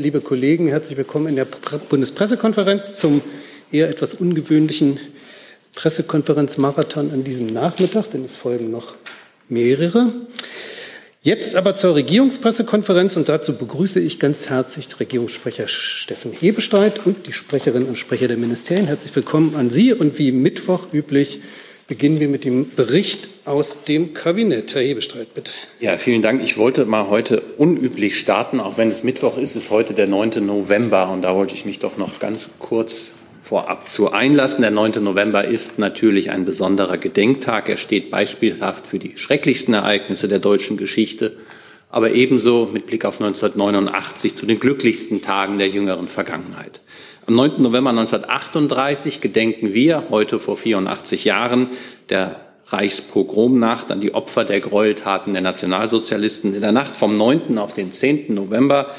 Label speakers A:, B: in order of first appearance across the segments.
A: Liebe Kollegen, herzlich willkommen in der Bundespressekonferenz zum eher etwas ungewöhnlichen Pressekonferenzmarathon an diesem Nachmittag, denn es folgen noch mehrere. Jetzt aber zur Regierungspressekonferenz und dazu begrüße ich ganz herzlich Regierungssprecher Steffen Hebestreit und die Sprecherinnen und Sprecher der Ministerien. Herzlich willkommen an Sie und wie Mittwoch üblich beginnen wir mit dem Bericht aus dem Kabinett. Herr Hebestreit, bitte.
B: Ja, vielen Dank. Ich wollte mal heute unüblich starten, auch wenn es Mittwoch ist, ist heute der 9. November und da wollte ich mich doch noch ganz kurz vorab zu einlassen. Der 9. November ist natürlich ein besonderer Gedenktag. Er steht beispielhaft für die schrecklichsten Ereignisse der deutschen Geschichte, aber ebenso mit Blick auf 1989 zu den glücklichsten Tagen der jüngeren Vergangenheit. Am 9. November 1938 gedenken wir, heute vor 84 Jahren, der Reichspogromnacht an die Opfer der Gräueltaten der Nationalsozialisten. In der Nacht vom 9. auf den 10. November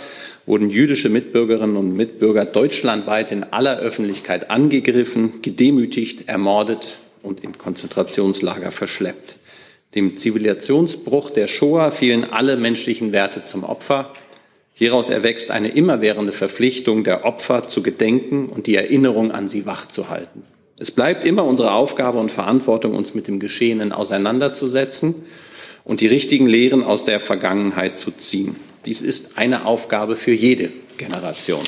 B: wurden jüdische Mitbürgerinnen und Mitbürger deutschlandweit in aller Öffentlichkeit angegriffen, gedemütigt, ermordet und in Konzentrationslager verschleppt. Dem Zivilisationsbruch der Shoah fielen alle menschlichen Werte zum Opfer. Hieraus erwächst eine immerwährende Verpflichtung der Opfer zu gedenken und die Erinnerung an sie wachzuhalten. Es bleibt immer unsere Aufgabe und Verantwortung, uns mit dem Geschehenen auseinanderzusetzen und die richtigen Lehren aus der Vergangenheit zu ziehen. Dies ist eine Aufgabe für jede Generation.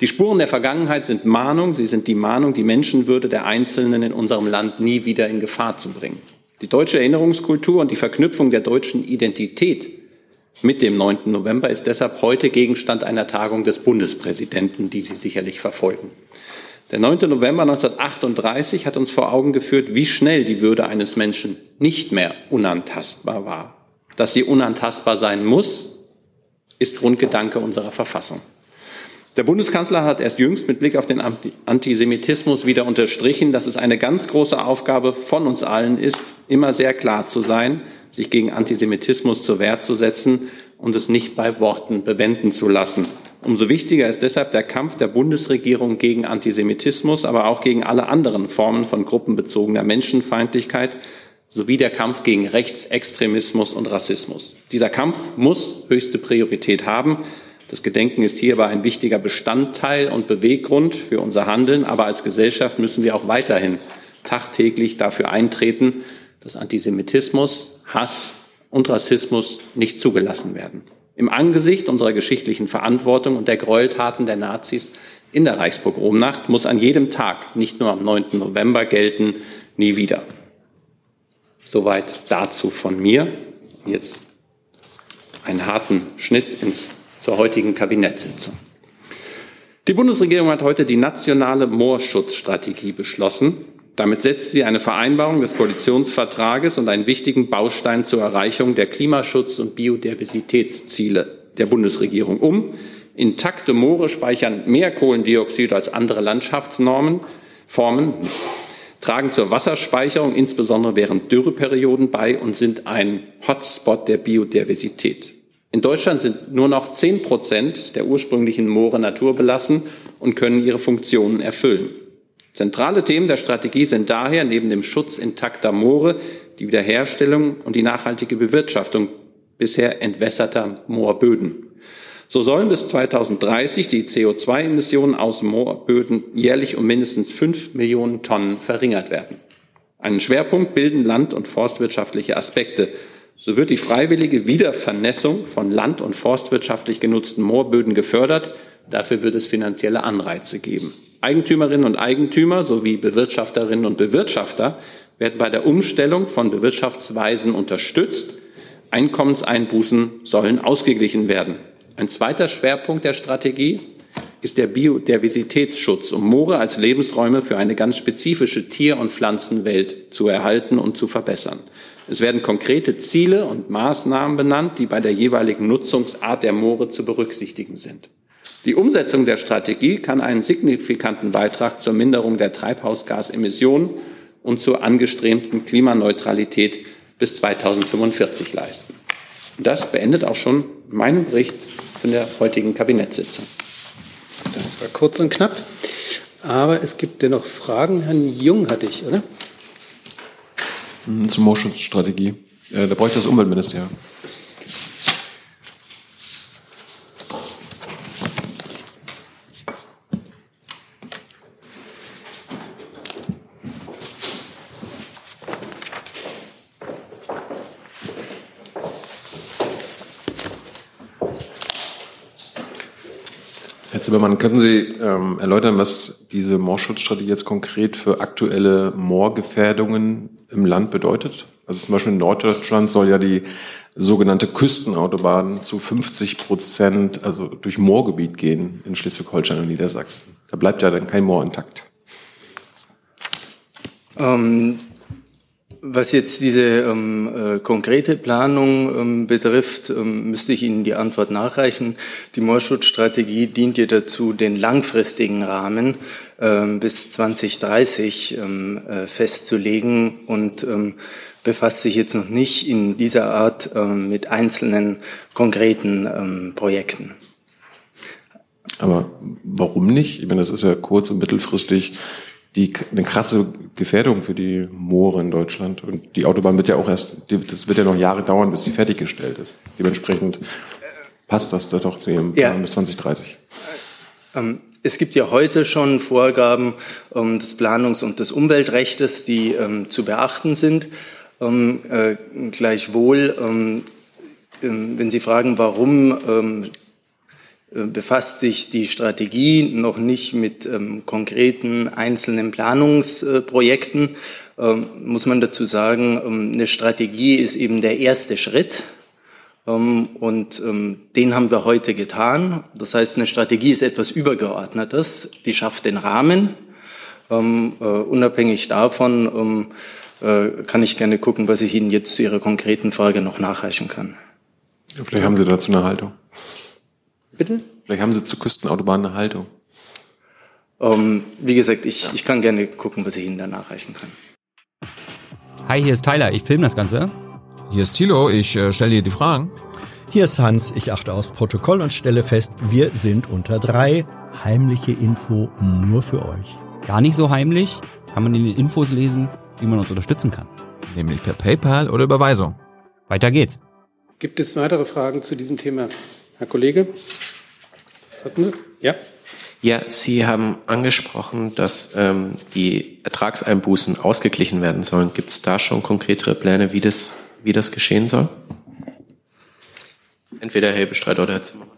B: Die Spuren der Vergangenheit sind Mahnung, sie sind die Mahnung, die Menschenwürde der Einzelnen in unserem Land nie wieder in Gefahr zu bringen. Die deutsche Erinnerungskultur und die Verknüpfung der deutschen Identität mit dem 9. November ist deshalb heute Gegenstand einer Tagung des Bundespräsidenten, die Sie sicherlich verfolgen. Der 9. November 1938 hat uns vor Augen geführt, wie schnell die Würde eines Menschen nicht mehr unantastbar war. Dass sie unantastbar sein muss, ist Grundgedanke unserer Verfassung. Der Bundeskanzler hat erst jüngst mit Blick auf den Antisemitismus wieder unterstrichen, dass es eine ganz große Aufgabe von uns allen ist, immer sehr klar zu sein, sich gegen Antisemitismus zur Wehr zu setzen und es nicht bei Worten bewenden zu lassen. Umso wichtiger ist deshalb der Kampf der Bundesregierung gegen Antisemitismus, aber auch gegen alle anderen Formen von gruppenbezogener Menschenfeindlichkeit sowie der Kampf gegen Rechtsextremismus und Rassismus. Dieser Kampf muss höchste Priorität haben. Das Gedenken ist hierbei ein wichtiger Bestandteil und Beweggrund für unser Handeln, aber als Gesellschaft müssen wir auch weiterhin tagtäglich dafür eintreten, dass Antisemitismus, Hass und Rassismus nicht zugelassen werden. Im Angesicht unserer geschichtlichen Verantwortung und der Gräueltaten der Nazis in der Reichspogromnacht muss an jedem Tag, nicht nur am 9. November gelten, nie wieder. Soweit dazu von mir. Jetzt einen harten Schnitt ins, zur heutigen Kabinettssitzung. Die Bundesregierung hat heute die nationale Moorschutzstrategie beschlossen. Damit setzt sie eine Vereinbarung des Koalitionsvertrages und einen wichtigen Baustein zur Erreichung der Klimaschutz- und Biodiversitätsziele der Bundesregierung um. Intakte Moore speichern mehr Kohlendioxid als andere Landschaftsnormen, Formen, tragen zur Wasserspeicherung insbesondere während Dürreperioden bei und sind ein Hotspot der Biodiversität. In Deutschland sind nur noch zehn Prozent der ursprünglichen Moore naturbelassen und können ihre Funktionen erfüllen. Zentrale Themen der Strategie sind daher neben dem Schutz intakter Moore die Wiederherstellung und die nachhaltige Bewirtschaftung bisher entwässerter Moorböden. So sollen bis 2030 die CO2-Emissionen aus Moorböden jährlich um mindestens fünf Millionen Tonnen verringert werden. Einen Schwerpunkt bilden land- und forstwirtschaftliche Aspekte. So wird die freiwillige Wiedervernässung von land- und forstwirtschaftlich genutzten Moorböden gefördert. Dafür wird es finanzielle Anreize geben. Eigentümerinnen und Eigentümer sowie Bewirtschafterinnen und Bewirtschafter werden bei der Umstellung von Bewirtschaftsweisen unterstützt. Einkommenseinbußen sollen ausgeglichen werden. Ein zweiter Schwerpunkt der Strategie ist der Biodiversitätsschutz, um Moore als Lebensräume für eine ganz spezifische Tier- und Pflanzenwelt zu erhalten und zu verbessern. Es werden konkrete Ziele und Maßnahmen benannt, die bei der jeweiligen Nutzungsart der Moore zu berücksichtigen sind. Die Umsetzung der Strategie kann einen signifikanten Beitrag zur Minderung der Treibhausgasemissionen und zur angestrebten Klimaneutralität bis 2045 leisten. Das beendet auch schon meinen Bericht von der heutigen Kabinettssitzung.
A: Das war kurz und knapp. Aber es gibt dennoch Fragen. Herrn Jung hatte ich, oder?
C: Hm, zur. Äh, da bräuchte das Umweltministerium. Zimmermann, können Sie ähm, erläutern, was diese Moorschutzstrategie jetzt konkret für aktuelle Moorgefährdungen im Land bedeutet? Also zum Beispiel in Norddeutschland soll ja die sogenannte Küstenautobahn zu 50 Prozent, also durch Moorgebiet gehen in Schleswig-Holstein und Niedersachsen. Da bleibt ja dann kein Moor intakt.
D: Ähm, was jetzt diese ähm, äh, konkrete Planung ähm, betrifft, ähm, müsste ich Ihnen die Antwort nachreichen. Die Moorschutzstrategie dient ja dazu, den langfristigen Rahmen ähm, bis 2030 ähm, äh, festzulegen und ähm, befasst sich jetzt noch nicht in dieser Art mit einzelnen konkreten Projekten.
C: Aber warum nicht? Ich meine, das ist ja kurz- und mittelfristig die, eine krasse Gefährdung für die Moore in Deutschland. Und die Autobahn wird ja auch erst, das wird ja noch Jahre dauern, bis sie fertiggestellt ist. Dementsprechend passt das doch zu Ihrem Plan ja. bis 2030.
D: Ähm, es gibt ja heute schon Vorgaben ähm, des Planungs- und des Umweltrechtes, die ähm, zu beachten sind. Ähm, äh, gleichwohl, ähm, ähm, wenn Sie fragen, warum äh, befasst sich die Strategie noch nicht mit ähm, konkreten einzelnen Planungsprojekten. Ähm, muss man dazu sagen, ähm, eine Strategie ist eben der erste Schritt. Ähm, und ähm, den haben wir heute getan. Das heißt, eine Strategie ist etwas Übergeordnetes. Die schafft den Rahmen. Ähm, äh, unabhängig davon äh, kann ich gerne gucken, was ich Ihnen jetzt zu Ihrer konkreten Frage noch nachreichen kann.
C: Vielleicht haben Sie dazu eine Haltung.
D: Bitte?
C: Vielleicht haben Sie zur Küstenautobahn eine Haltung.
D: Um, ähm, wie gesagt, ich, ja. ich kann gerne gucken, was ich Ihnen da nachreichen kann.
E: Hi, hier ist Tyler, ich filme das Ganze.
F: Hier ist Thilo, ich äh, stelle dir die Fragen.
G: Hier ist Hans, ich achte aufs Protokoll und stelle fest, wir sind unter drei. Heimliche Info nur für euch.
E: Gar nicht so heimlich, kann man in den Infos lesen, wie man uns unterstützen kann.
F: Nämlich per PayPal oder Überweisung.
E: Weiter geht's.
A: Gibt es weitere Fragen zu diesem Thema? Herr Kollege? Hatten Sie? Ja.
H: Ja, Sie haben angesprochen, dass ähm, die Ertragseinbußen ausgeglichen werden sollen. Gibt es da schon konkretere Pläne, wie das, wie das geschehen soll? Entweder Herr Bestreit oder Herr Zimmermann.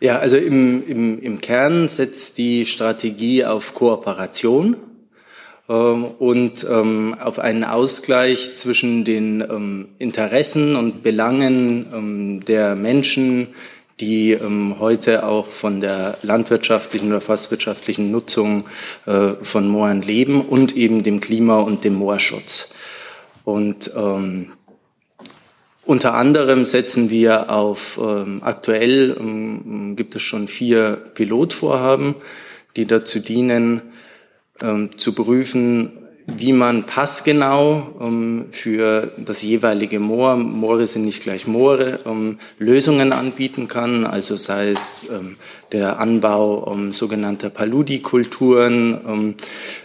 D: Ja, also im, im, im Kern setzt die Strategie auf Kooperation ähm, und ähm, auf einen Ausgleich zwischen den ähm, Interessen und Belangen ähm, der Menschen, die ähm, heute auch von der landwirtschaftlichen oder forstwirtschaftlichen Nutzung äh, von Mooren leben und eben dem Klima- und dem Moorschutz. Und ähm, unter anderem setzen wir auf, ähm, aktuell ähm, gibt es schon vier Pilotvorhaben, die dazu dienen, ähm, zu prüfen, wie man passgenau ähm, für das jeweilige Moor, Moore sind nicht gleich Moore, ähm, Lösungen anbieten kann, also sei es ähm, der Anbau sogenannter Paludikulturen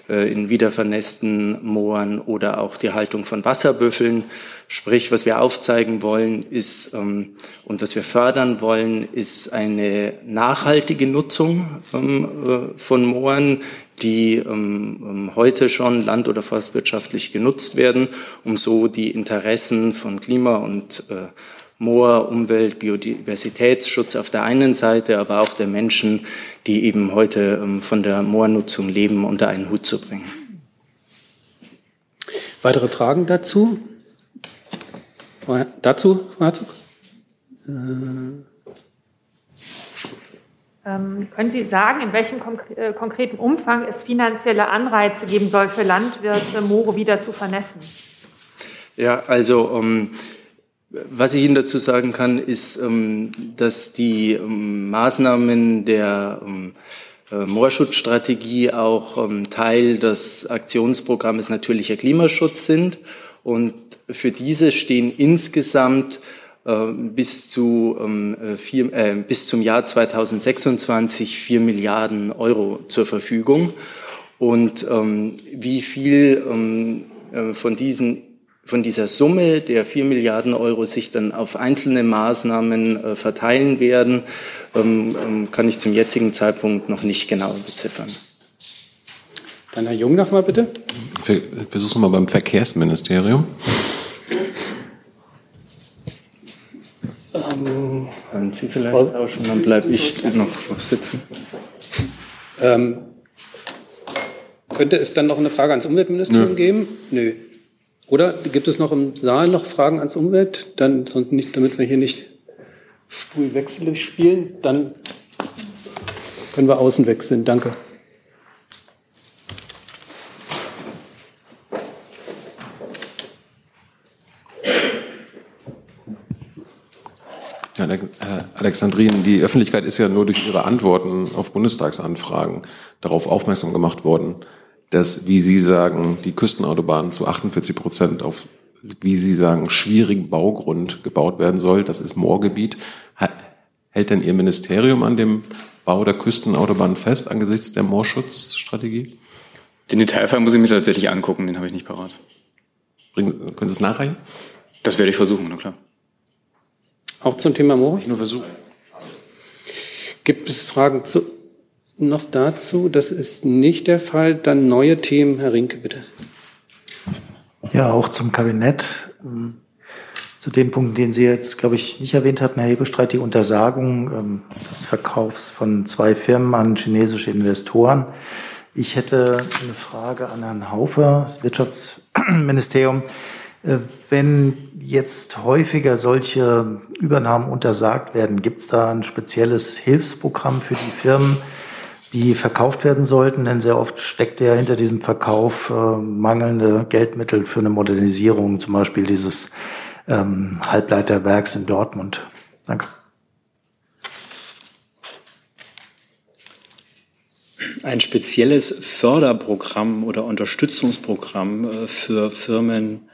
D: äh, in wiedervernässten Mooren oder auch die Haltung von Wasserbüffeln. Sprich, was wir aufzeigen wollen ist und was wir fördern wollen, ist eine nachhaltige Nutzung äh, von Mooren, die ähm, ähm, heute schon land- oder forstwirtschaftlich genutzt werden, um so die Interessen von Klima und äh, Moor, Umwelt, Biodiversitätsschutz auf der einen Seite, aber auch der Menschen, die eben heute ähm, von der Moornutzung leben, unter einen Hut zu bringen.
A: Weitere Fragen dazu? Dazu, Frau Herzog? Äh
I: können Sie sagen, in welchem äh, konkreten Umfang es finanzielle Anreize geben soll für Landwirte, Moore wieder zu vernässen?
D: Ja, also ähm, was ich Ihnen dazu sagen kann, ist, ähm, dass die ähm, Maßnahmen der ähm, äh, Moorschutzstrategie auch ähm, Teil des Aktionsprogramms Natürlicher Klimaschutz sind. Und für diese stehen insgesamt bis, zu, ähm, äh, vier, äh, bis zum Jahr 2026 4 Milliarden Euro zur Verfügung. Und ähm, wie viel ähm, äh, von, diesen, von dieser Summe der 4 Milliarden Euro sich dann auf einzelne Maßnahmen äh, verteilen werden, ähm, ähm, kann ich zum jetzigen Zeitpunkt noch nicht genau beziffern.
A: Dann Herr Jung nochmal bitte.
C: Versuch's nochmal beim Verkehrsministerium.
D: Ähm, Können Sie vielleicht tauschen, dann bleibe ich noch, sitzen.
A: Ähm, könnte es dann noch eine Frage ans Umweltministerium
C: Nö.
A: geben? Nö. Oder gibt es noch im Saal noch Fragen ans Umwelt? Dann, sonst nicht, damit wir hier nicht stuhlwechselig spielen, dann können wir außen wechseln. Danke.
C: Ja, Herr Alexandrin, die Öffentlichkeit ist ja nur durch Ihre Antworten auf Bundestagsanfragen darauf aufmerksam gemacht worden, dass, wie Sie sagen, die Küstenautobahn zu 48 Prozent auf, wie Sie sagen, schwierigen Baugrund gebaut werden soll. Das ist Moorgebiet. Hält denn Ihr Ministerium an dem Bau der Küstenautobahn fest angesichts der Moorschutzstrategie?
J: Den Detailfall muss ich mir tatsächlich angucken, den habe ich nicht parat.
C: Bringen, können Sie es nachreichen?
J: Das werde ich versuchen, na klar.
A: Auch zum Thema Moor?
C: Nur versuchen.
A: Gibt es Fragen zu, noch dazu? Das ist nicht der Fall. Dann neue Themen. Herr Rinke, bitte.
K: Ja, auch zum Kabinett. Ähm, Zu dem Punkt, den Sie jetzt, glaube ich, nicht erwähnt hatten, Herr Hebestreit, die Untersagung ähm, des Verkaufs von zwei Firmen an chinesische Investoren. Ich hätte eine Frage an Herrn Haufer, das Wirtschaftsministerium. Äh, Wenn jetzt häufiger solche Übernahmen untersagt werden, gibt es da ein spezielles Hilfsprogramm für die Firmen, die verkauft werden sollten? Denn sehr oft steckt ja hinter diesem Verkauf äh, mangelnde Geldmittel für eine Modernisierung, zum Beispiel dieses ähm, Halbleiterwerks in Dortmund. Danke.
J: Ein spezielles Förderprogramm oder Unterstützungsprogramm äh, für Firmen,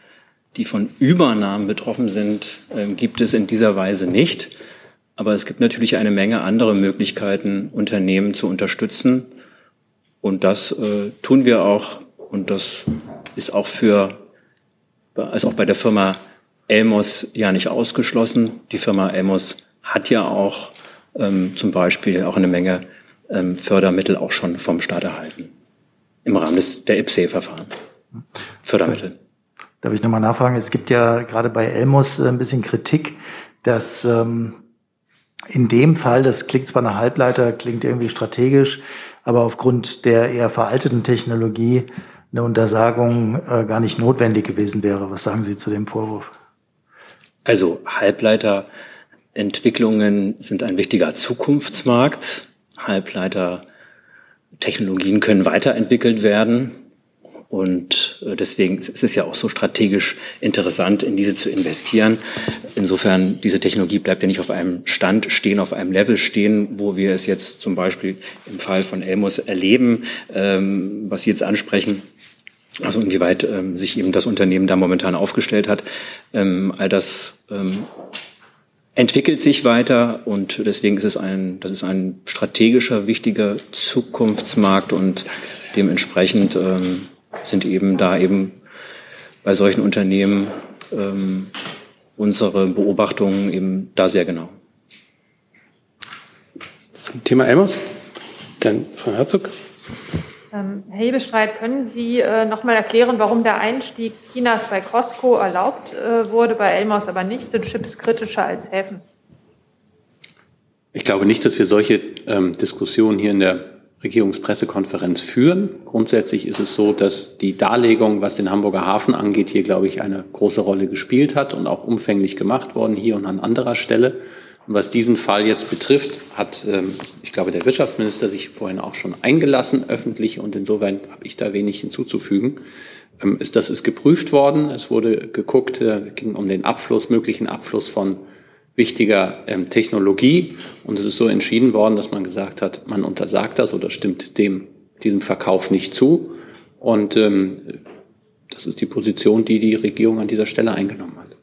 J: die von Übernahmen betroffen sind, äh, gibt es in dieser Weise nicht. Aber es gibt natürlich eine Menge andere Möglichkeiten, Unternehmen zu unterstützen. Und das äh, tun wir auch. Und das ist auch für, ist auch bei der Firma Elmos ja nicht ausgeschlossen. Die Firma Elmos hat ja auch ähm, zum Beispiel auch eine Menge ähm, Fördermittel auch schon vom Staat erhalten. Im Rahmen des, der IPSE-Verfahren. Fördermittel.
K: Darf ich nochmal nachfragen? Es gibt ja gerade bei Elmos äh, ein bisschen Kritik, dass ähm, in dem Fall, das klingt zwar nach Halbleiter, klingt irgendwie strategisch, aber aufgrund der eher veralteten Technologie eine Untersagung äh, gar nicht notwendig gewesen wäre. Was sagen Sie zu dem Vorwurf?
J: Also Halbleiterentwicklungen sind ein wichtiger Zukunftsmarkt. Halbleitertechnologien können weiterentwickelt werden. Und äh, deswegen ist es ja auch so strategisch interessant, in diese zu investieren. Insofern, diese Technologie bleibt ja nicht auf einem Stand stehen, auf einem Level stehen, wo wir es jetzt zum Beispiel im Fall von Elmos erleben, ähm, was Sie jetzt ansprechen. Also inwieweit ähm, sich eben das Unternehmen da momentan aufgestellt hat. Ähm, all das ähm, entwickelt sich weiter und deswegen ist es ein, das ist ein strategischer, wichtiger Zukunftsmarkt und dementsprechend ähm, sind eben da eben bei solchen Unternehmen ähm, unsere Beobachtungen eben da sehr genau.
A: Zum Thema Elmos? Dann Frau Herzog.
I: Ähm, Herr Hebestreit, können Sie äh, noch mal erklären, warum der Einstieg Chinas bei Costco erlaubt äh, wurde, bei Elmos aber nicht? Sind Chips kritischer als Häfen?
B: Ich glaube nicht, dass wir solche ähm, Diskussionen hier in der Regierungspressekonferenz führen. Grundsätzlich ist es so, dass die Darlegung, was den Hamburger Hafen angeht, hier, glaube ich, eine große Rolle gespielt hat und auch umfänglich gemacht worden, hier und an anderer Stelle. Und was diesen Fall jetzt betrifft, hat, ähm, ich glaube, der Wirtschaftsminister sich vorhin auch schon eingelassen, öffentlich, und insofern habe ich da wenig hinzuzufügen. Ähm, ist, das ist geprüft worden. Es wurde geguckt, äh, ging um den Abfluss, möglichen Abfluss von wichtiger ähm, Technologie. Und es ist so entschieden worden, dass man gesagt hat, man untersagt das oder stimmt dem, diesem Verkauf nicht zu. Und ähm, das ist die Position, die die Regierung an dieser Stelle eingenommen hat.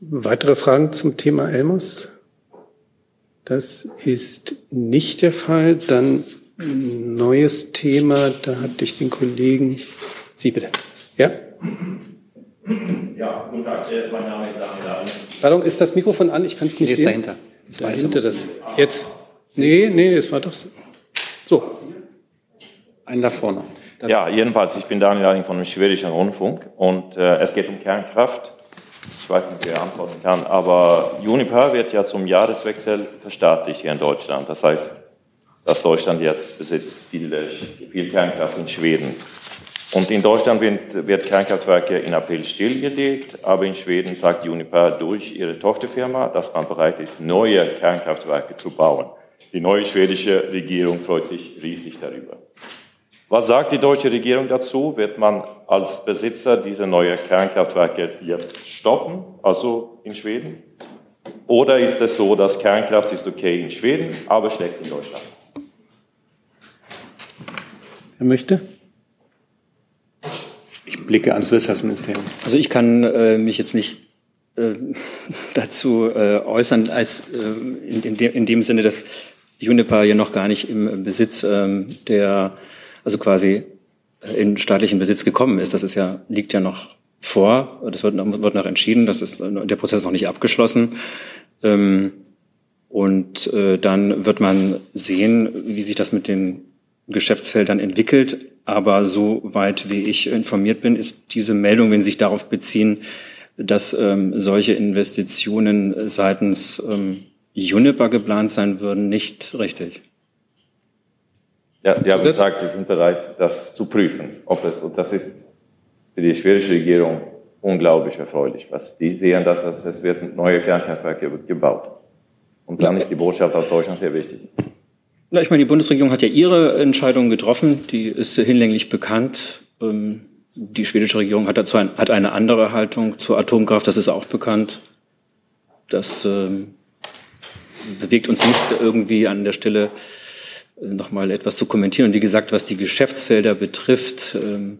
A: Weitere Fragen zum Thema Elmos? Das ist nicht der Fall. Dann ein neues Thema. Da hatte ich den Kollegen. Sie bitte. Ja?
L: Ja, guten Tag. Äh, Mein Name ist Daniel Dahmen.
A: Pardon, ist das Mikrofon an? Ich kann es nicht
B: Nee, ist
A: sehen.
B: dahinter. Das Weiße
A: dahinter das. Jetzt. Nee, nee, es war doch so. So.
B: Einen da vorne.
L: Ja, jedenfalls, ich bin Daniel von dem Schwedischen Rundfunk und äh, es geht um Kernkraft.
M: ich weiß nicht, wer antworten kann, aber Uniper wird ja zum Jahreswechsel verstaatlicht hier in Deutschland. Das heißt, dass Deutschland jetzt besitzt viel, viel Kernkraft in Schweden. Und in Deutschland wird, wird Kernkraftwerke in April stillgelegt, aber in Schweden sagt Uniper durch ihre Tochterfirma, dass man bereit ist, neue Kernkraftwerke zu bauen. Die neue schwedische Regierung freut sich riesig darüber. Was sagt die deutsche Regierung dazu? Wird man als Besitzer dieser neuen Kernkraftwerke jetzt stoppen, also in Schweden? Oder ist es so, dass Kernkraft ist okay in Schweden, aber schlecht in Deutschland?
A: Wer möchte?
B: Blicke ans Wirtschaftsministerium.
J: Also ich kann äh, mich jetzt nicht äh, dazu äh, äußern, als äh, in, in, de in, dem Sinne, dass Juniper ja noch gar nicht im Besitz ähm, der, also quasi äh, in staatlichen Besitz gekommen ist. Das ist ja, liegt ja noch vor. Das wird noch, wird noch entschieden. Das ist, der Prozess ist noch nicht abgeschlossen. Ähm, und äh, dann wird man sehen, wie sich das mit den Geschäftsfeldern entwickelt. Aber soweit wie ich informiert bin, ist diese Meldung, wenn Sie sich darauf beziehen, dass ähm, solche Investitionen seitens ähm, Juniper geplant sein würden, nicht richtig.
M: Ja, die haben gesagt, sie sind bereit, das zu prüfen. Ob es, und das ist für die schwedische Regierung unglaublich erfreulich. Was die sehen, dass es wird neue Kernkraftwerke gebaut. Und dann ist die Botschaft aus Deutschland sehr wichtig.
J: Na, ich meine, die Bundesregierung hat ja ihre Entscheidung getroffen, die ist hinlänglich bekannt. Ähm, die schwedische Regierung hat dazu ein, hat eine andere Haltung zur Atomkraft, das ist auch bekannt. Das ähm, bewegt uns nicht irgendwie an der Stelle äh, nochmal etwas zu kommentieren. Und wie gesagt, was die Geschäftsfelder betrifft, ähm,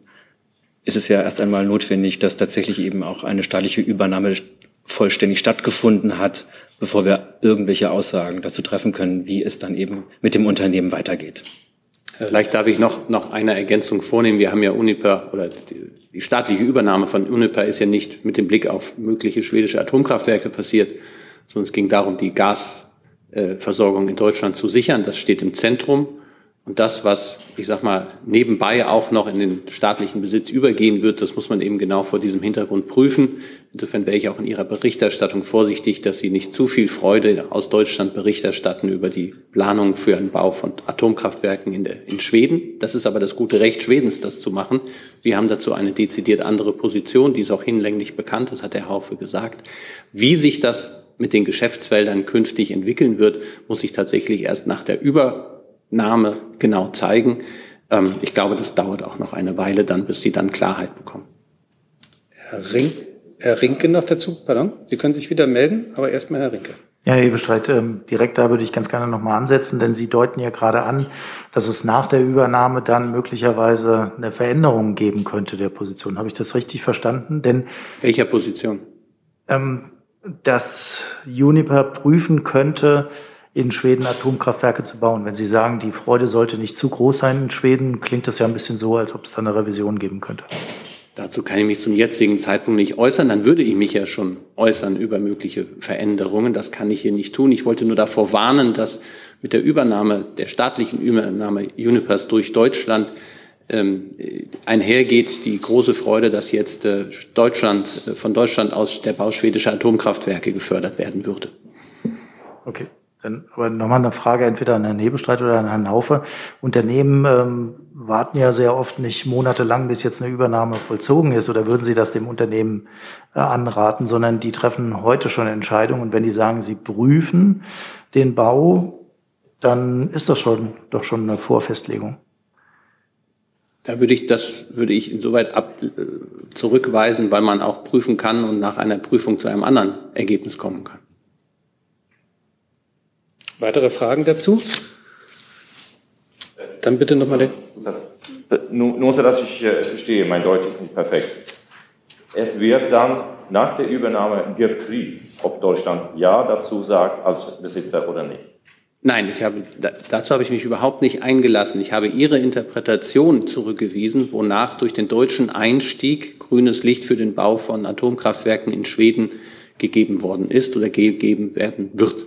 J: ist es ja erst einmal notwendig, dass tatsächlich eben auch eine staatliche Übernahme vollständig stattgefunden hat bevor wir irgendwelche Aussagen dazu treffen können, wie es dann eben mit dem Unternehmen weitergeht.
B: Vielleicht darf ich noch, noch eine Ergänzung vornehmen. Wir haben ja Uniper oder die, die staatliche Übernahme von Uniper ist ja nicht mit dem Blick auf mögliche schwedische Atomkraftwerke passiert, sondern es ging darum, die Gasversorgung in Deutschland zu sichern. Das steht im Zentrum. Und das, was, ich sag mal, nebenbei auch noch in den staatlichen Besitz übergehen wird, das muss man eben genau vor diesem Hintergrund prüfen. Insofern wäre ich auch in Ihrer Berichterstattung vorsichtig, dass Sie nicht zu viel Freude aus Deutschland Bericht erstatten über die Planung für einen Bau von Atomkraftwerken in, der, in Schweden. Das ist aber das gute Recht Schwedens, das zu machen. Wir haben dazu eine dezidiert andere Position, die ist auch hinlänglich bekannt, das hat Herr Haufe gesagt. Wie sich das mit den Geschäftsfeldern künftig entwickeln wird, muss sich tatsächlich erst nach der Über Name genau zeigen. Ähm, ich glaube, das dauert auch noch eine Weile dann, bis Sie dann Klarheit bekommen.
A: Herr, Rink, Herr Rinke noch dazu, pardon. Sie können sich wieder melden, aber erstmal Herr Rinke.
K: Ja, Herr Ebestreit, ähm, direkt da würde ich ganz gerne nochmal ansetzen, denn Sie deuten ja gerade an, dass es nach der Übernahme dann möglicherweise eine Veränderung geben könnte der Position. Habe ich das richtig verstanden? Denn
B: welcher Position?
K: Ähm, dass Uniper prüfen könnte, in Schweden Atomkraftwerke zu bauen. Wenn Sie sagen, die Freude sollte nicht zu groß sein in Schweden, klingt das ja ein bisschen so, als ob es da eine Revision geben könnte.
B: Dazu kann ich mich zum jetzigen Zeitpunkt nicht äußern. Dann würde ich mich ja schon äußern über mögliche Veränderungen. Das kann ich hier nicht tun. Ich wollte nur davor warnen, dass mit der Übernahme, der staatlichen Übernahme Unipers durch Deutschland ähm, einhergeht die große Freude, dass jetzt äh, Deutschland, äh, von Deutschland aus der Bau schwedischer Atomkraftwerke gefördert werden würde.
K: Okay. Dann aber nochmal eine Frage entweder an Herrn Hebestreit oder an Herrn Haufe. Unternehmen ähm, warten ja sehr oft nicht monatelang, bis jetzt eine Übernahme vollzogen ist. Oder würden Sie das dem Unternehmen äh, anraten, sondern die treffen heute schon Entscheidungen. Und wenn die sagen, sie prüfen den Bau, dann ist das schon doch schon eine Vorfestlegung.
B: Da würde ich das würde ich insoweit ab, äh, zurückweisen, weil man auch prüfen kann und nach einer Prüfung zu einem anderen Ergebnis kommen kann.
A: Weitere Fragen dazu? Dann bitte nochmal den.
M: Nur so, dass ich äh, verstehe, mein Deutsch ist nicht perfekt. Es wird dann nach der Übernahme geprüft, ob Deutschland Ja dazu sagt als Besitzer oder nicht.
B: Nein, ich habe, dazu habe ich mich überhaupt nicht eingelassen. Ich habe Ihre Interpretation zurückgewiesen, wonach durch den deutschen Einstieg grünes Licht für den Bau von Atomkraftwerken in Schweden gegeben worden ist oder gegeben werden wird.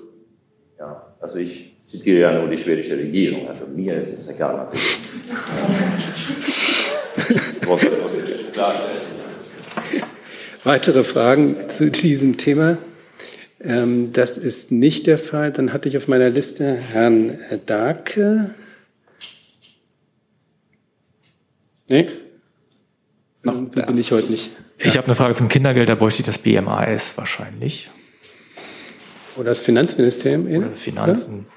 M: Also ich zitiere ja nur die schwedische Regierung, also mir ist es egal.
A: Weitere Fragen zu diesem Thema? Ähm, das ist nicht der Fall. Dann hatte ich auf meiner Liste Herrn Darke. Nee? Noch bin ich heute nicht.
N: Ich habe eine Frage zum Kindergeld, da bräuchte ich das BMAS wahrscheinlich.
A: Oder das Finanzministerium?
N: Oder Finanzen.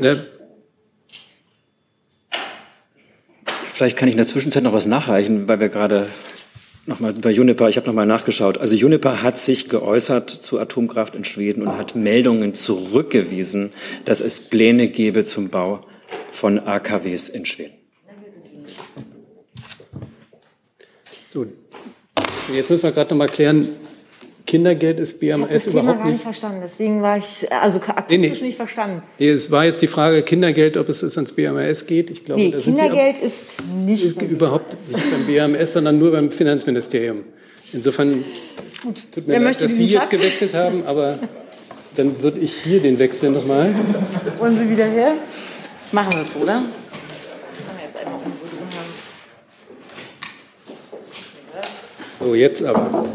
A: Ja.
J: Vielleicht kann ich in der Zwischenzeit noch was nachreichen, weil wir gerade nochmal bei Juniper, ich habe nochmal nachgeschaut. Also Juniper hat sich geäußert zu Atomkraft in Schweden und hat Meldungen zurückgewiesen, dass es Pläne gebe zum Bau von AKWs in Schweden.
A: So, jetzt müssen wir gerade noch mal klären, Kindergeld ist
O: Ich habe das
A: BMS
O: Thema
A: überhaupt
O: gar nicht verstanden. Deswegen war ich, also akustisch
A: Nee, nee.
O: nicht verstanden.
A: Nee, es war jetzt die Frage Kindergeld, ob es es ans BMS geht. Ich glaube,
O: Nee, Kindergeld ist nicht.
A: überhaupt nicht beim BMS, sondern nur beim Finanzministerium. Insofern tut mir
O: Wer
A: leid, dass Sie jetzt
O: Schatz?
A: gewechselt haben, aber dann würde ich hier den wechseln nochmal.
O: Wollen Sie wieder her? Machen wir es, oder?
A: So, jetzt aber.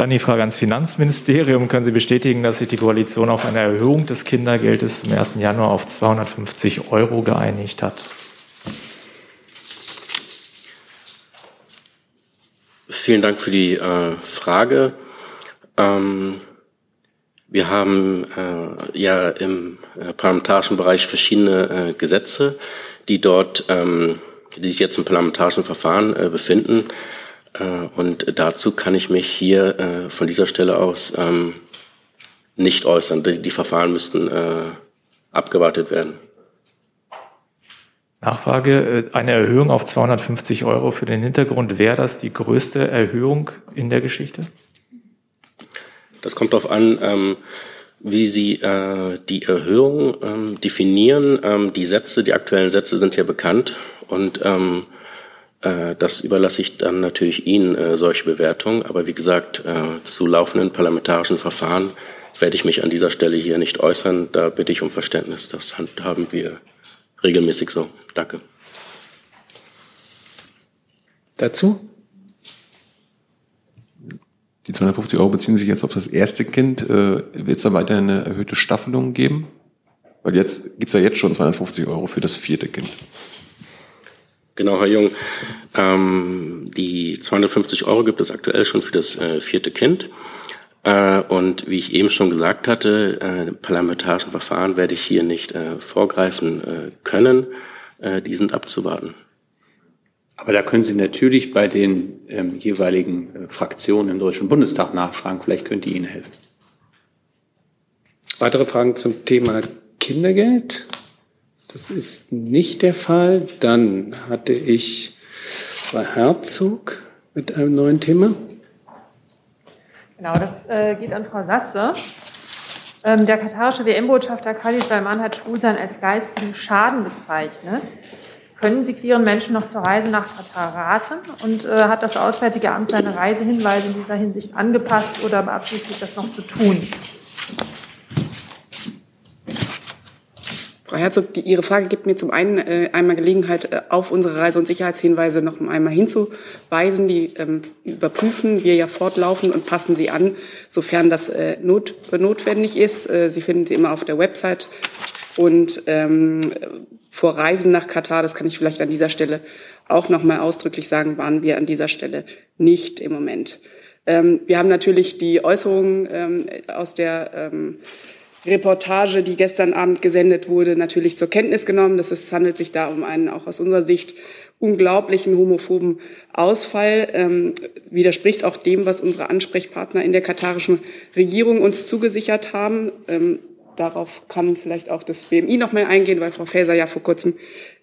N: Dann die Frage ans Finanzministerium. Können Sie bestätigen, dass sich die Koalition auf eine Erhöhung des Kindergeldes zum 1. Januar auf 250 Euro geeinigt hat?
P: Vielen Dank für die äh, Frage. Ähm, wir haben äh, ja im äh, parlamentarischen Bereich verschiedene äh, Gesetze, die dort, ähm, die sich jetzt im parlamentarischen Verfahren äh, befinden. Äh, und dazu kann ich mich hier äh, von dieser Stelle aus ähm, nicht äußern. Die, die Verfahren müssten äh, abgewartet werden.
N: Nachfrage, eine Erhöhung auf 250 Euro für den Hintergrund, wäre das die größte Erhöhung in der Geschichte?
P: Das kommt darauf an, ähm, wie Sie die Erhöhung ähm, definieren. Die Sätze, die aktuellen Sätze sind ja bekannt und das überlasse ich dann natürlich Ihnen, äh, solche Bewertungen. Aber wie gesagt, äh, zu laufenden parlamentarischen Verfahren werde ich mich an dieser Stelle hier nicht äußern. Da bitte ich um Verständnis. Das handhaben wir regelmäßig so. Danke.
A: Dazu?
C: Die 250 Euro beziehen sich jetzt auf das erste Kind. Äh, Wird es da weiter eine erhöhte Staffelung geben? Weil jetzt gibt's ja jetzt schon 250 Euro für das vierte Kind.
P: Genau, Herr Jung. Ähm, die 250 Euro gibt es aktuell schon für das äh, vierte Kind. Äh, und wie ich eben schon gesagt hatte, äh, im parlamentarischen Verfahren werde ich hier nicht äh, vorgreifen äh, können. Äh, die sind abzuwarten.
B: Aber da können Sie natürlich bei den ähm, jeweiligen äh, Fraktionen im Deutschen Bundestag nachfragen. Vielleicht könnte Ihnen helfen.
A: Weitere Fragen zum Thema Kindergeld? Das ist nicht der Fall. Dann hatte ich Frau Herzog mit einem neuen Thema.
I: Genau, das äh, geht an Frau Sasse. Ähm, der katarische WM-Botschafter Khalid Salman hat Schwulsein als geistigen Schaden bezeichnet. Können Sie queeren Menschen noch zur Reise nach Katar raten? Und äh, hat das Auswärtige Amt seine Reisehinweise in dieser Hinsicht angepasst oder beabsichtigt das noch zu tun?
Q: Frau Herzog, die, Ihre Frage gibt mir zum einen äh, einmal Gelegenheit, äh, auf unsere Reise- und Sicherheitshinweise noch einmal hinzuweisen. Die ähm, überprüfen wir ja fortlaufend und passen sie an, sofern das äh, not, notwendig ist. Äh, sie finden sie immer auf der Website. Und ähm, vor Reisen nach Katar, das kann ich vielleicht an dieser Stelle auch noch mal ausdrücklich sagen, waren wir an dieser Stelle nicht im Moment. Ähm, wir haben natürlich die Äußerungen ähm, aus der ähm, Reportage, die gestern Abend gesendet wurde, natürlich zur Kenntnis genommen. Das ist, handelt sich da um einen auch aus unserer Sicht unglaublichen homophoben Ausfall. Ähm, widerspricht auch dem, was unsere Ansprechpartner in der katarischen Regierung uns zugesichert haben. Ähm, darauf kann vielleicht auch das BMI noch mal eingehen, weil Frau Faeser ja vor kurzem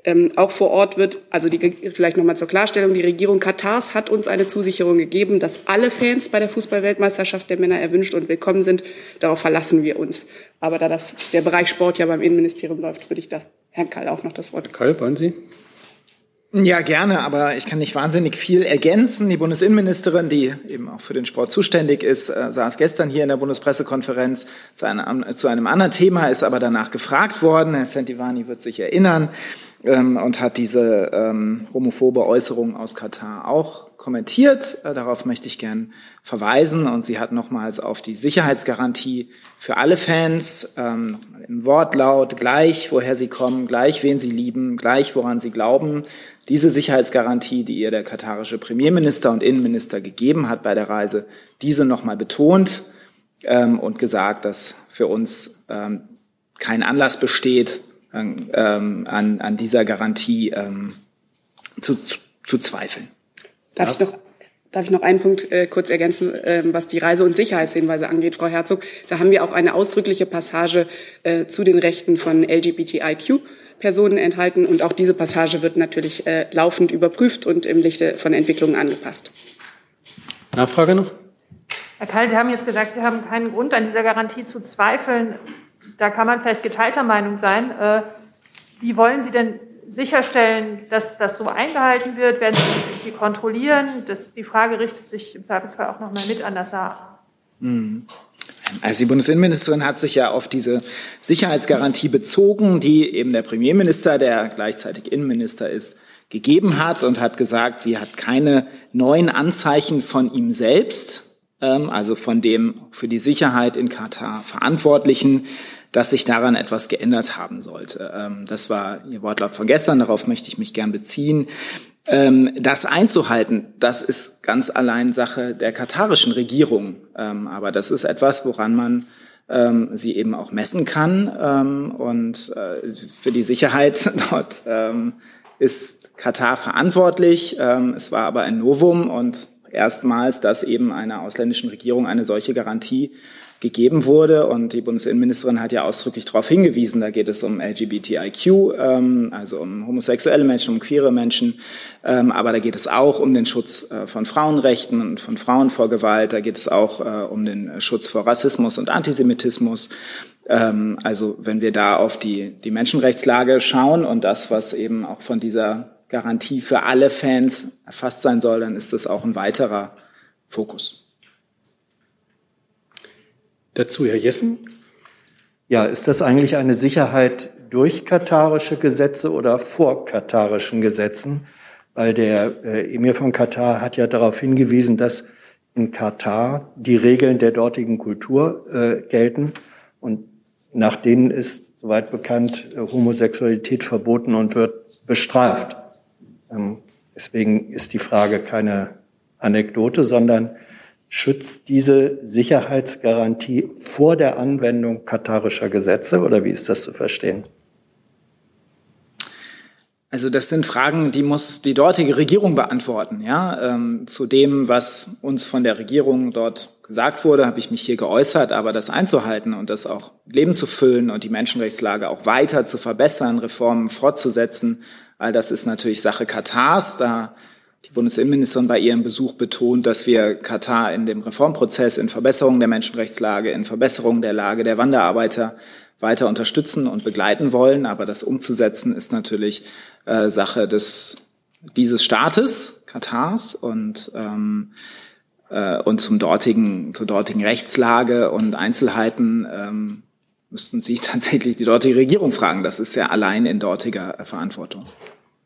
Q: ähm, auch vor Ort wird. Also die, vielleicht noch mal zur Klarstellung. Die Regierung Katars hat uns eine Zusicherung gegeben, dass alle Fans bei der Fußballweltmeisterschaft der Männer erwünscht und willkommen sind. Darauf verlassen wir uns. Aber da das, der Bereich Sport ja beim Innenministerium läuft, würde ich da Herrn Kall auch noch das Wort.
A: Kall, wollen Sie?
R: Ja, gerne, aber ich kann nicht wahnsinnig viel ergänzen. Die Bundesinnenministerin, die eben auch für den Sport zuständig ist, äh, saß gestern hier in der Bundespressekonferenz zu einem, zu einem anderen Thema, ist aber danach gefragt worden. Herr Sentivani wird sich erinnern ähm, und hat diese ähm, homophobe Äußerung aus Katar auch kommentiert. Äh, darauf möchte ich gern verweisen. Und sie hat nochmals auf die Sicherheitsgarantie für alle Fans ähm, im Wortlaut gleich, woher sie kommen, gleich, wen sie lieben, gleich, woran sie glauben, diese Sicherheitsgarantie, die ihr der katarische Premierminister und Innenminister gegeben hat bei der Reise, diese nochmal betont ähm, und gesagt, dass für uns ähm, kein Anlass besteht, ähm, an, an dieser Garantie ähm, zu, zu, zu zweifeln.
Q: Darf ich noch Darf ich noch einen Punkt äh, kurz ergänzen, äh, was die Reise- und Sicherheitshinweise angeht, Frau Herzog? Da haben wir auch eine ausdrückliche Passage äh, zu den Rechten von LGBTIQ. Personen enthalten. Und auch diese Passage wird natürlich äh, laufend überprüft und im Lichte von Entwicklungen angepasst.
A: Nachfrage noch?
I: Herr Keil, Sie haben jetzt gesagt, Sie haben keinen Grund, an dieser Garantie zu zweifeln. Da kann man vielleicht geteilter Meinung sein. Äh, wie wollen Sie denn sicherstellen, dass das so eingehalten wird? Werden Sie das irgendwie kontrollieren? Das, die Frage richtet sich im Zweifelsfall auch nochmal mit an das Saar.
R: Mhm. Also die Bundesinnenministerin hat sich ja auf diese Sicherheitsgarantie bezogen, die eben der Premierminister, der gleichzeitig Innenminister ist, gegeben hat und hat gesagt, sie hat keine neuen Anzeichen von ihm selbst, ähm, also von dem für die Sicherheit in Katar Verantwortlichen, dass sich daran etwas geändert haben sollte. Ähm, das war Ihr Wortlaut von gestern, darauf möchte ich mich gern beziehen. Ähm, das einzuhalten, das ist ganz allein Sache der katarischen Regierung. Ähm, aber das ist etwas, woran man sie eben auch messen kann. Und äh, für die Sicherheit dort ist Katar verantwortlich. Es war aber ein Novum und erstmals, dass eben einer ausländischen Regierung eine solche Garantie gegeben wurde. Und die Bundesinnenministerin hat ja ausdrücklich darauf hingewiesen, da geht es um LGBTIQ, ähm, also um homosexuelle Menschen, um queere Menschen, ähm, aber da geht es auch um den Schutz äh, von Frauenrechten und von Frauen vor Gewalt, da geht es auch äh, um den Schutz vor Rassismus und Antisemitismus. Ähm, also wenn wir da auf die, die Menschenrechtslage schauen und das, was eben auch von dieser Garantie für alle Fans erfasst sein soll, dann ist das auch ein weiterer Fokus.
A: Dazu Herr Jessen.
S: Ja, ist das eigentlich eine Sicherheit durch katarische Gesetze oder vor katarischen Gesetzen? Weil der äh, Emir von Katar hat ja darauf hingewiesen, dass in Katar die Regeln der dortigen Kultur äh, gelten und nach denen ist, soweit bekannt, äh, Homosexualität verboten und wird bestraft. Ähm, deswegen ist die Frage keine Anekdote, sondern Schützt diese Sicherheitsgarantie vor der Anwendung katarischer Gesetze oder wie ist das zu verstehen?
R: Also das sind Fragen, die muss die dortige Regierung beantworten. Ja, ähm, zu dem, was uns von der Regierung dort gesagt wurde, habe ich mich hier geäußert. Aber das einzuhalten und das auch Leben zu füllen und die Menschenrechtslage auch weiter zu verbessern, Reformen fortzusetzen, all das ist natürlich Sache Katars. Da die Bundesinnenministerin bei ihrem Besuch betont, dass wir Katar in dem Reformprozess, in Verbesserung der Menschenrechtslage, in Verbesserung der Lage der Wanderarbeiter weiter unterstützen und begleiten wollen. Aber das umzusetzen ist natürlich äh, Sache des, dieses Staates, Katars und, ähm, äh, und zum dortigen, zur dortigen Rechtslage und Einzelheiten ähm, müssten Sie tatsächlich die dortige Regierung fragen. Das ist ja allein in dortiger Verantwortung.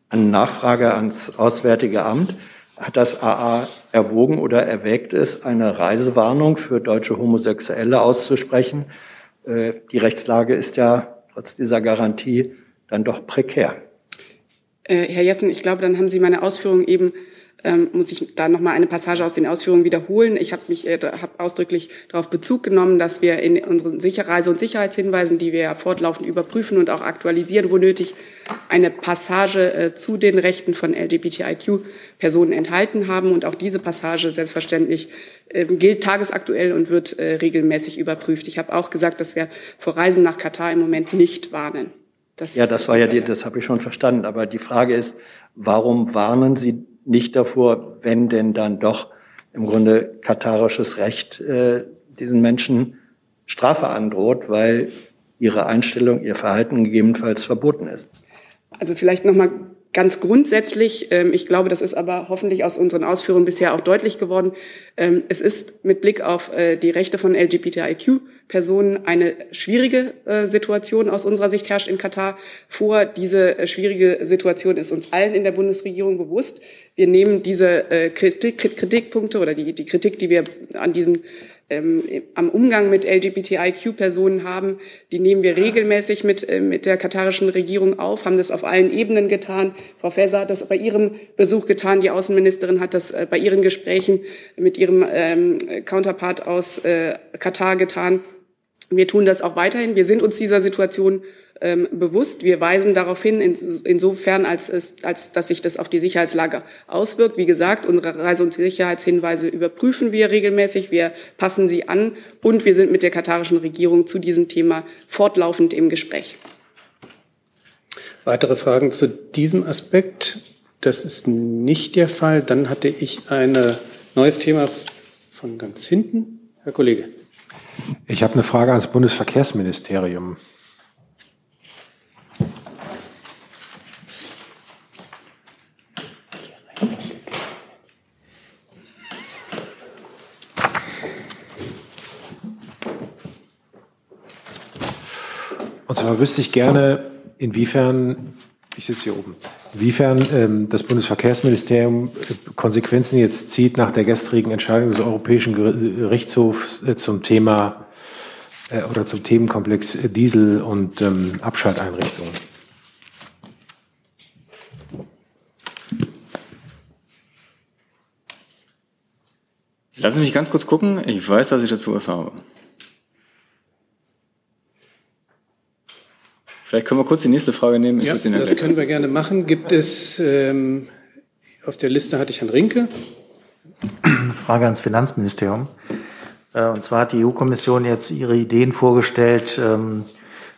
S: Eine Nachfrage ans Auswärtige Amt. Hat das AA erwogen oder erwägt es, eine Reisewarnung für deutsche Homosexuelle auszusprechen? Äh, die Rechtslage ist ja trotz dieser Garantie dann doch prekär.
Q: Äh, Herr Jessen, ich glaube, dann haben Sie meine Ausführungen eben ähm, muss ich da nochmal eine Passage aus den Ausführungen wiederholen. Ich habe mich äh, hab ausdrücklich darauf Bezug genommen, dass wir in unseren Sicher Reise- und Sicherheitshinweisen, die wir ja fortlaufend überprüfen und auch aktualisieren, wo nötig, eine Passage äh, zu den Rechten von LGBTIQ-Personen enthalten haben. Und auch diese Passage selbstverständlich äh, gilt tagesaktuell und wird äh, regelmäßig überprüft. Ich habe auch gesagt, dass wir vor Reisen nach Katar im Moment nicht warnen.
S: Das ja, das war ja die, das habe ich schon verstanden. Aber die Frage ist, warum warnen Sie nicht davor, wenn denn dann doch im Grunde katarisches Recht äh, diesen Menschen Strafe androht, weil ihre Einstellung, ihr Verhalten gegebenenfalls verboten ist.
Q: Also vielleicht noch mal Ganz grundsätzlich, ähm, ich glaube, das ist aber hoffentlich aus unseren Ausführungen bisher auch deutlich geworden, ähm, es ist mit Blick auf äh, die Rechte von LGBTIQ-Personen eine schwierige äh, Situation aus unserer Sicht herrscht in Katar vor. Diese äh, schwierige Situation ist uns allen in der Bundesregierung bewusst. Wir nehmen diese Kritik, Kritikpunkte oder die, die Kritik, die wir an diesem ähm, am Umgang mit LGBTIQ-Personen haben, die nehmen wir regelmäßig mit, äh, mit der katarischen Regierung auf, haben das auf allen Ebenen getan. Frau Faeser hat das bei ihrem Besuch getan, die Außenministerin hat das äh, bei ihren Gesprächen mit ihrem ähm, Counterpart aus äh, Katar getan. Wir tun das auch weiterhin. Wir sind uns dieser Situation ähm, bewusst. Wir weisen darauf hin, in, insofern, als, es, als dass sich das auf die Sicherheitslage auswirkt. Wie gesagt, unsere Reise- und Sicherheitshinweise überprüfen wir regelmäßig, wir passen sie an und wir sind mit der katarischen Regierung zu diesem Thema fortlaufend im Gespräch.
A: Weitere Fragen zu diesem Aspekt? Das ist nicht der Fall. Dann hatte ich ein neues Thema von ganz hinten. Herr Kollege.
T: Ich habe eine Frage ans Bundesverkehrsministerium. Und zwar wüsste ich gerne, inwiefern, ich sitze hier oben, inwiefern ähm, das Bundesverkehrsministerium äh, Konsequenzen jetzt zieht nach der gestrigen Entscheidung des Europäischen Gerichtshofs äh, zum Thema äh, oder zum Themenkomplex Diesel und ähm, Abschalteinrichtungen.
N: Lassen Sie mich ganz kurz gucken. Ich weiß, dass ich dazu was habe. Vielleicht können wir kurz die nächste Frage nehmen.
A: Ich ja, das können wir gerne machen. Gibt es, ähm, auf der Liste hatte ich Herrn Rinke.
K: Frage ans Finanzministerium. Äh, und zwar hat die EU-Kommission jetzt ihre Ideen vorgestellt ähm,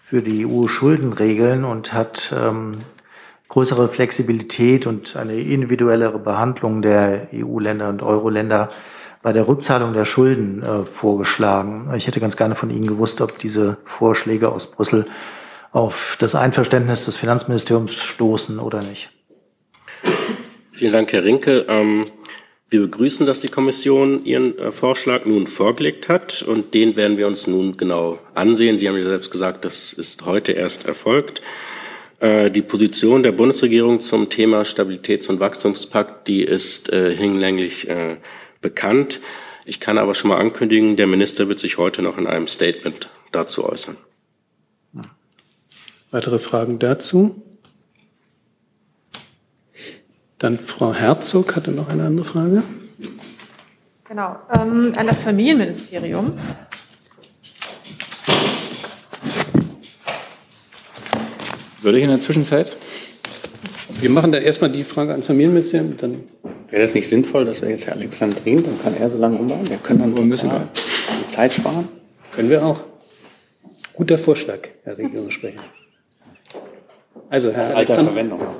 K: für die EU-Schuldenregeln und hat ähm, größere Flexibilität und eine individuellere Behandlung der EU-Länder und Euro-Länder bei der Rückzahlung der Schulden äh, vorgeschlagen. Ich hätte ganz gerne von Ihnen gewusst, ob diese Vorschläge aus Brüssel auf das Einverständnis des Finanzministeriums stoßen oder nicht.
P: Vielen Dank, Herr Rinke. Ähm, wir begrüßen, dass die Kommission ihren äh, Vorschlag nun vorgelegt hat und den werden wir uns nun genau ansehen. Sie haben ja selbst gesagt, das ist heute erst erfolgt. Äh, die Position der Bundesregierung zum Thema Stabilitäts- und Wachstumspakt, die ist äh, hinlänglich äh, bekannt. Ich kann aber schon mal ankündigen, der Minister wird sich heute noch in einem Statement dazu äußern.
A: Weitere Fragen dazu? Dann Frau Herzog hatte noch eine andere Frage.
I: Genau, ähm, an das Familienministerium.
N: Soll ich in der Zwischenzeit?
A: Wir machen da erstmal die Frage ans Familienministerium. Dann
B: Wäre das nicht sinnvoll, dass wir jetzt Herr Alexandrin, dann kann er so lange umbauen. Wir können dann müssen die Zeit sparen.
A: Können wir auch. Guter Vorschlag, Herr Regierungssprecher. Also, Herr, Alexand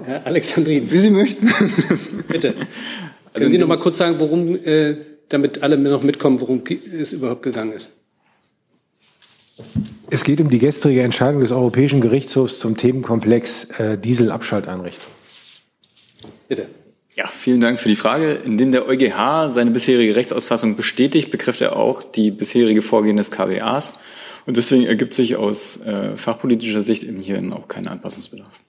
A: Herr Alexandrin.
N: Wie Sie möchten.
A: Bitte. Also Können Sie noch mal kurz sagen, worum, äh, damit alle noch mitkommen, worum es überhaupt gegangen ist?
T: Es geht um die gestrige Entscheidung des Europäischen Gerichtshofs zum Themenkomplex äh, Dieselabschalteinrichtung.
A: Bitte.
N: Ja, vielen Dank für die Frage. Indem der EuGH seine bisherige Rechtsausfassung bestätigt, begreift er auch die bisherige Vorgehen des KWAs. Und deswegen ergibt sich aus äh, fachpolitischer Sicht eben hierin auch kein Anpassungsbedarf.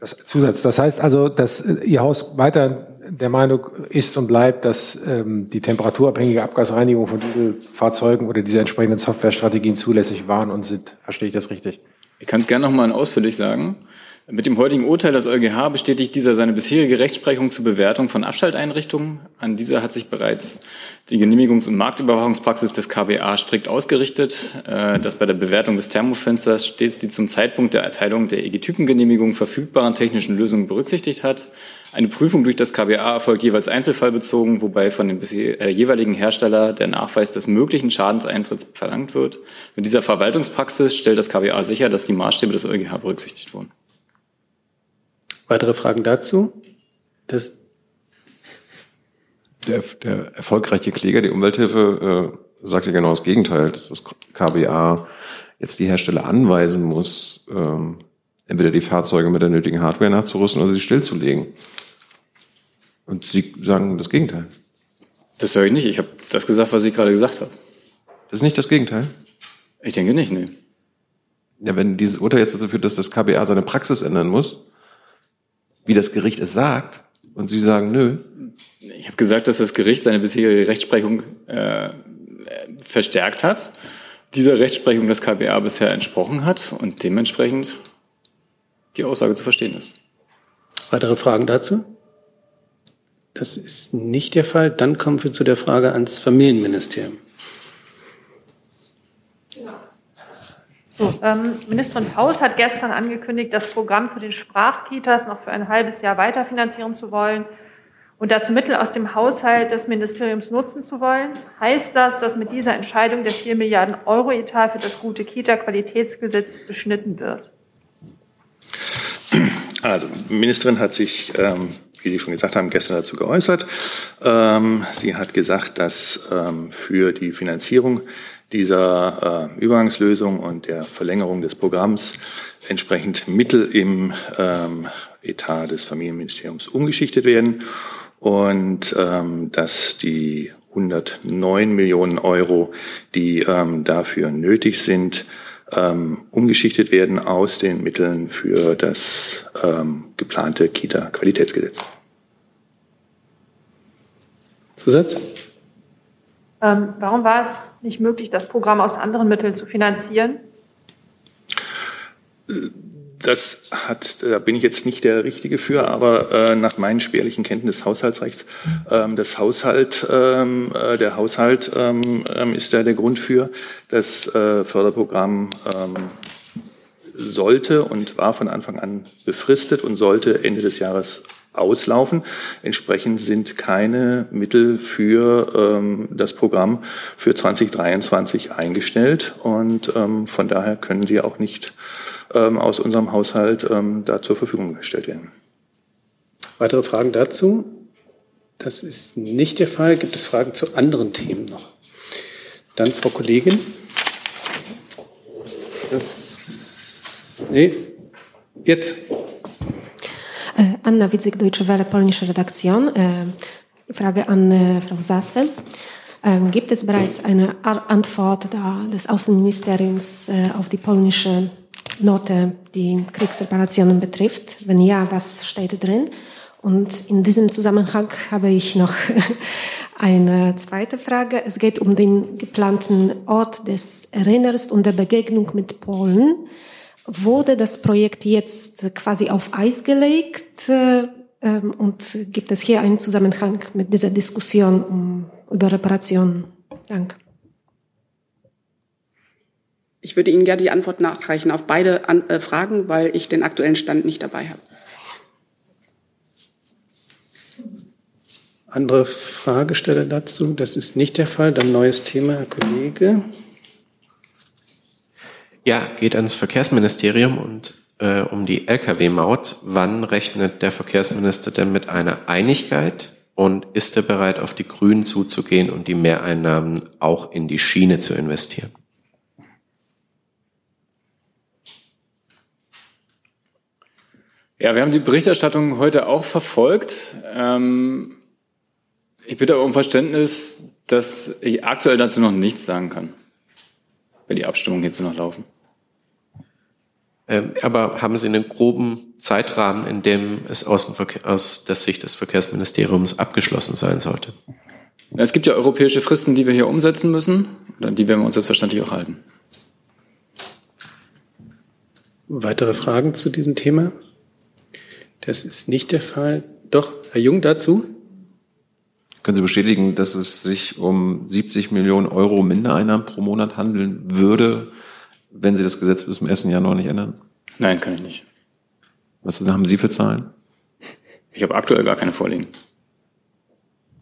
T: Das Zusatz. Das heißt also, dass äh, Ihr Haus weiter der Meinung ist und bleibt, dass ähm, die temperaturabhängige Abgasreinigung von Dieselfahrzeugen oder diese entsprechenden Softwarestrategien zulässig waren und sind. Verstehe ich das richtig?
N: Ich kann es gerne nochmal ausführlich sagen. Mit dem heutigen Urteil des EuGH bestätigt dieser seine bisherige Rechtsprechung zur Bewertung von Abschalteinrichtungen. An dieser hat sich bereits die Genehmigungs- und Marktüberwachungspraxis des KWA strikt ausgerichtet, äh, dass bei der Bewertung des Thermofensters stets die zum Zeitpunkt der Erteilung der EG-Typengenehmigung verfügbaren technischen Lösungen berücksichtigt hat. Eine Prüfung durch das KBA erfolgt jeweils einzelfallbezogen, wobei von dem äh, jeweiligen Hersteller der Nachweis des möglichen Schadenseintritts verlangt wird. Mit dieser Verwaltungspraxis stellt das KBA sicher, dass die Maßstäbe des EuGH berücksichtigt wurden.
A: Weitere Fragen dazu? Das
C: der, der erfolgreiche Kläger, die Umwelthilfe, äh, sagt ja genau das Gegenteil, dass das KBA jetzt die Hersteller anweisen muss, ähm, entweder die Fahrzeuge mit der nötigen Hardware nachzurüsten oder sie stillzulegen. Und Sie sagen das Gegenteil.
N: Das höre ich nicht. Ich habe das gesagt, was ich gerade gesagt habe.
C: Das ist nicht das Gegenteil?
N: Ich denke nicht, nee.
C: Ja, wenn dieses Urteil jetzt dazu führt, dass das KBA seine Praxis ändern muss, wie das Gericht es sagt, und Sie sagen, nö.
N: Ich habe gesagt, dass das Gericht seine bisherige Rechtsprechung äh, verstärkt hat, dieser Rechtsprechung das KBA bisher entsprochen hat und dementsprechend die Aussage zu verstehen ist.
A: Weitere Fragen dazu? Das ist nicht der Fall. Dann kommen wir zu der Frage ans Familienministerium.
I: Ähm, Ministerin Paus hat gestern angekündigt, das Programm zu den Sprachkitas noch für ein halbes Jahr weiterfinanzieren zu wollen und dazu Mittel aus dem Haushalt des Ministeriums nutzen zu wollen. Heißt das, dass mit dieser Entscheidung der 4 Milliarden Euro Etat für das gute Kita-Qualitätsgesetz beschnitten wird?
U: Also, Ministerin hat sich, ähm, wie Sie schon gesagt haben, gestern dazu geäußert. Ähm, sie hat gesagt, dass ähm, für die Finanzierung dieser äh, Übergangslösung und der Verlängerung des Programms entsprechend Mittel im ähm, Etat des Familienministeriums umgeschichtet werden und ähm, dass die 109 Millionen Euro, die ähm, dafür nötig sind, ähm, umgeschichtet werden aus den Mitteln für das ähm, geplante Kita-Qualitätsgesetz.
A: Zusatz?
I: Ähm, warum war es nicht möglich, das Programm aus anderen Mitteln zu finanzieren?
U: Das hat, da bin ich jetzt nicht der Richtige für, aber äh, nach meinen spärlichen Kenntnissen des Haushaltsrechts, ähm, das Haushalt, ähm, äh, der Haushalt ähm, ähm, ist da der Grund für. Das äh, Förderprogramm ähm, sollte und war von Anfang an befristet und sollte Ende des Jahres auslaufen. Entsprechend sind keine Mittel für ähm, das Programm für 2023 eingestellt und ähm, von daher können sie auch nicht ähm, aus unserem Haushalt ähm, da zur Verfügung gestellt werden.
A: Weitere Fragen dazu? Das ist nicht der Fall. Gibt es Fragen zu anderen Themen noch? Dann Frau Kollegin. Das, nee, jetzt.
V: Anna Widzyk, Deutsche Welle, polnische Redaktion. Äh, Frage an äh, Frau Sasse. Gibt es bereits eine Antwort des Außenministeriums auf die polnische Note, die Kriegsreparationen betrifft? Wenn ja, was steht drin? Und in diesem Zusammenhang habe ich noch eine zweite Frage. Es geht um den geplanten Ort des Erinnerns und der Begegnung mit Polen. Wurde das Projekt jetzt quasi auf Eis gelegt? Äh, ähm, und gibt es hier einen Zusammenhang mit dieser Diskussion um, über Reparationen? Danke.
Q: Ich würde Ihnen gerne die Antwort nachreichen auf beide An äh, Fragen, weil ich den aktuellen Stand nicht dabei habe.
A: Andere Fragesteller dazu? Das ist nicht der Fall. Dann neues Thema, Herr Kollege.
H: Ja, geht ans Verkehrsministerium und äh, um die Lkw-Maut. Wann rechnet der Verkehrsminister denn mit einer Einigkeit und ist er bereit, auf die Grünen zuzugehen und die Mehreinnahmen auch in die Schiene zu investieren?
N: Ja, wir haben die Berichterstattung heute auch verfolgt. Ähm, ich bitte aber um Verständnis, dass ich aktuell dazu noch nichts sagen kann, weil die Abstimmungen hierzu noch laufen.
H: Ähm, aber haben Sie einen groben Zeitrahmen, in dem es aus, dem Verkehr, aus der Sicht des Verkehrsministeriums abgeschlossen sein sollte?
N: Es gibt ja europäische Fristen, die wir hier umsetzen müssen, und die werden wir uns selbstverständlich auch halten.
A: Weitere Fragen zu diesem Thema? Das ist nicht der Fall. Doch, Herr Jung dazu?
C: Können Sie bestätigen, dass es sich um 70 Millionen Euro Mindereinnahmen pro Monat handeln würde, wenn Sie das Gesetz bis zum 1. Januar nicht ändern?
N: Nein, kann ich nicht.
C: Was haben Sie für Zahlen?
N: Ich habe aktuell gar keine vorliegen.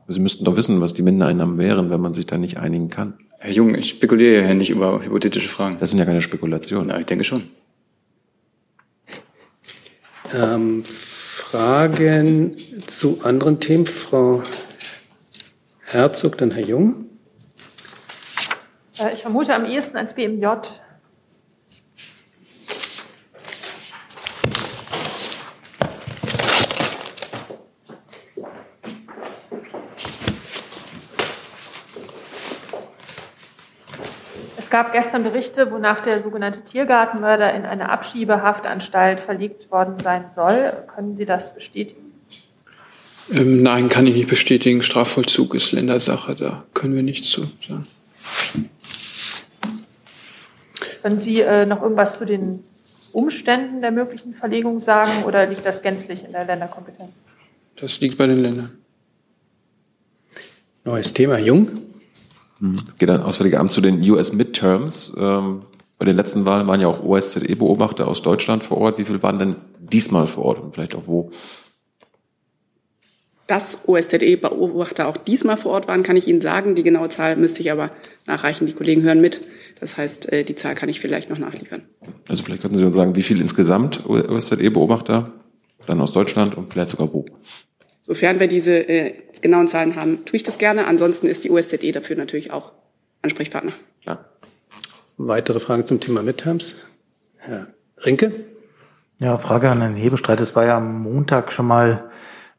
C: Sie müssten doch wissen, was die Mindereinnahmen wären, wenn man sich da nicht einigen kann.
N: Herr Jung, ich spekuliere ja nicht über hypothetische Fragen.
C: Das sind ja keine Spekulationen.
N: Ja, ich denke schon.
A: Ähm, Fragen zu anderen Themen? Frau Herzog, dann Herr Jung.
I: Äh, ich vermute am ehesten ans BMJ. Es gab gestern Berichte, wonach der sogenannte Tiergartenmörder in eine Abschiebehaftanstalt verlegt worden sein soll. Können Sie das bestätigen?
W: Ähm, nein, kann ich nicht bestätigen. Strafvollzug ist Ländersache, da können wir nichts zu sagen.
I: Können Sie äh, noch irgendwas zu den Umständen der möglichen Verlegung sagen oder liegt das gänzlich in der Länderkompetenz?
W: Das liegt bei den Ländern.
A: Neues Thema, Jung.
C: Mhm. Geht dann Auswärtige Amt zu den US Midterms. Ähm, bei den letzten Wahlen waren ja auch OSZE-Beobachter aus Deutschland vor Ort. Wie viele waren denn diesmal vor Ort und vielleicht auch wo?
Q: Dass OSZE-Beobachter auch diesmal vor Ort waren, kann ich Ihnen sagen. Die genaue Zahl müsste ich aber nachreichen. Die Kollegen hören mit. Das heißt, äh, die Zahl kann ich vielleicht noch nachliefern.
C: Also vielleicht könnten Sie uns sagen, wie viel insgesamt OSZE-Beobachter dann aus Deutschland und vielleicht sogar wo?
Q: Sofern wir diese äh, genauen Zahlen haben, tue ich das gerne. Ansonsten ist die OSZE dafür natürlich auch Ansprechpartner.
C: Klar.
A: Weitere Fragen zum Thema Midterms? Herr Rinke?
K: Ja, Frage an Herrn Hebestreit. Es war ja am Montag schon mal